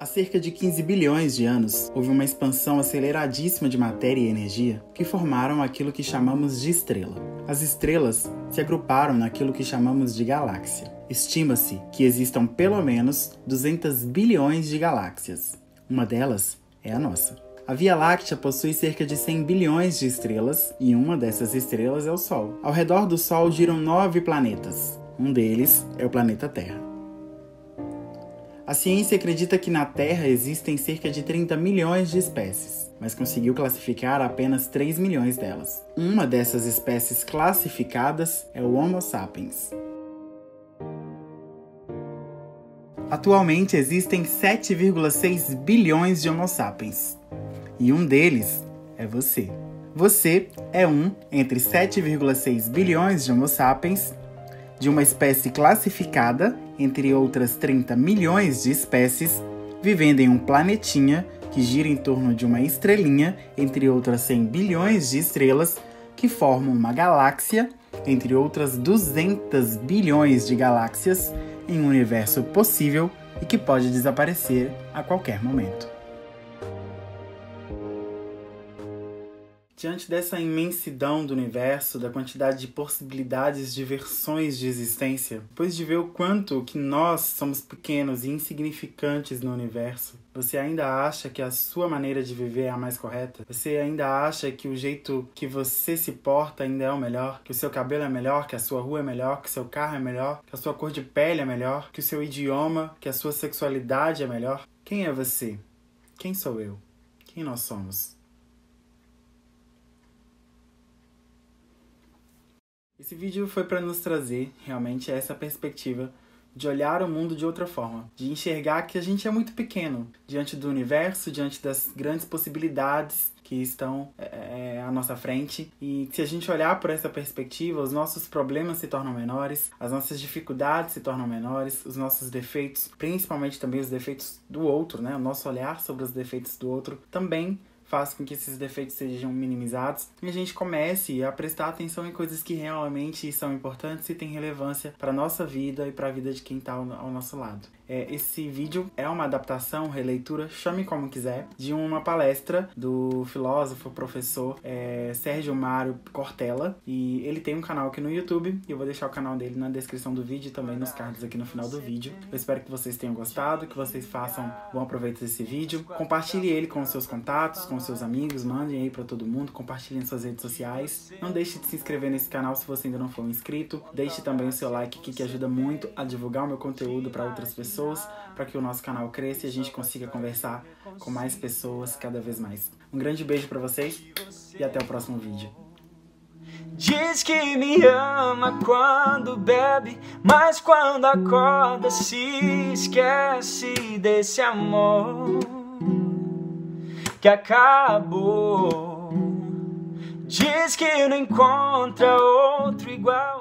Há cerca de 15 bilhões de anos, houve uma expansão aceleradíssima de matéria e energia que formaram aquilo que chamamos de estrela. As estrelas se agruparam naquilo que chamamos de galáxia. Estima-se que existam pelo menos 200 bilhões de galáxias. Uma delas é a nossa. A Via Láctea possui cerca de 100 bilhões de estrelas e uma dessas estrelas é o Sol. Ao redor do Sol giram nove planetas. Um deles é o planeta Terra. A ciência acredita que na Terra existem cerca de 30 milhões de espécies, mas conseguiu classificar apenas 3 milhões delas. Uma dessas espécies classificadas é o Homo sapiens. Atualmente existem 7,6 bilhões de Homo sapiens, e um deles é você. Você é um entre 7,6 bilhões de Homo sapiens de uma espécie classificada, entre outras 30 milhões de espécies, vivendo em um planetinha que gira em torno de uma estrelinha, entre outras 100 bilhões de estrelas, que formam uma galáxia, entre outras 200 bilhões de galáxias, em um universo possível e que pode desaparecer a qualquer momento. Diante dessa imensidão do universo, da quantidade de possibilidades de versões de existência, depois de ver o quanto que nós somos pequenos e insignificantes no universo, você ainda acha que a sua maneira de viver é a mais correta? Você ainda acha que o jeito que você se porta ainda é o melhor? Que o seu cabelo é melhor, que a sua rua é melhor, que o seu carro é melhor, que a sua cor de pele é melhor, que o seu idioma, que a sua sexualidade é melhor? Quem é você? Quem sou eu? Quem nós somos? Esse vídeo foi para nos trazer realmente essa perspectiva de olhar o mundo de outra forma, de enxergar que a gente é muito pequeno diante do universo, diante das grandes possibilidades que estão é, à nossa frente. E se a gente olhar por essa perspectiva, os nossos problemas se tornam menores, as nossas dificuldades se tornam menores, os nossos defeitos, principalmente também os defeitos do outro, né? O nosso olhar sobre os defeitos do outro também faz com que esses defeitos sejam minimizados e a gente comece a prestar atenção em coisas que realmente são importantes e têm relevância para nossa vida e para a vida de quem está ao, nosso lado. É, esse vídeo é uma adaptação, releitura, chame como quiser, de uma palestra do filósofo, professor é, Sérgio Mário Cortella. E ele tem um canal aqui no YouTube. E eu vou deixar o canal dele na descrição do vídeo e também nos cards aqui no final do vídeo. Eu espero que vocês tenham gostado, que vocês façam bom aproveito desse vídeo. Compartilhe ele com seus contatos, com seus amigos, mandem aí para todo mundo, compartilhem suas redes sociais. Não deixe de se inscrever nesse canal se você ainda não for inscrito. Deixe também o seu like aqui que ajuda muito a divulgar o meu conteúdo para outras pessoas para que o nosso canal cresça e a gente consiga conversar com mais pessoas cada vez mais. Um grande beijo para vocês e até o próximo vídeo. Diz que me ama quando bebe, mas quando acorda se esquece desse amor que acabou. Diz que não encontra outro igual.